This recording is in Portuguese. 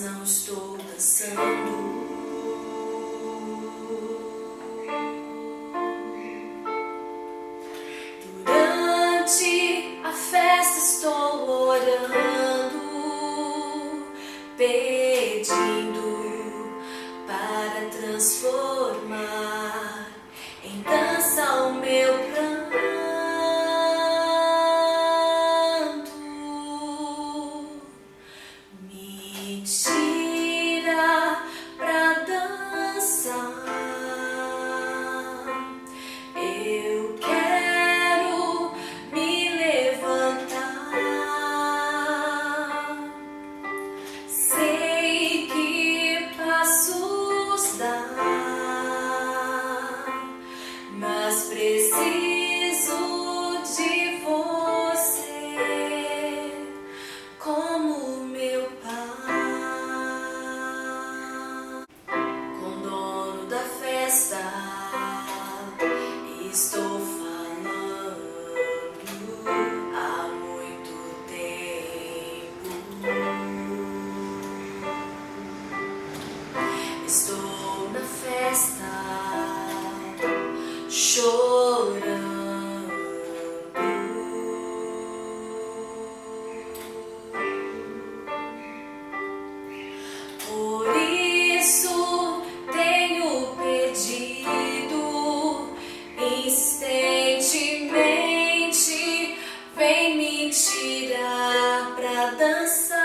não estou dançando. Durante a festa estou orando, pedindo para transformar. Estou na festa chorando. Por isso tenho pedido instantemente, vem me tirar pra dançar.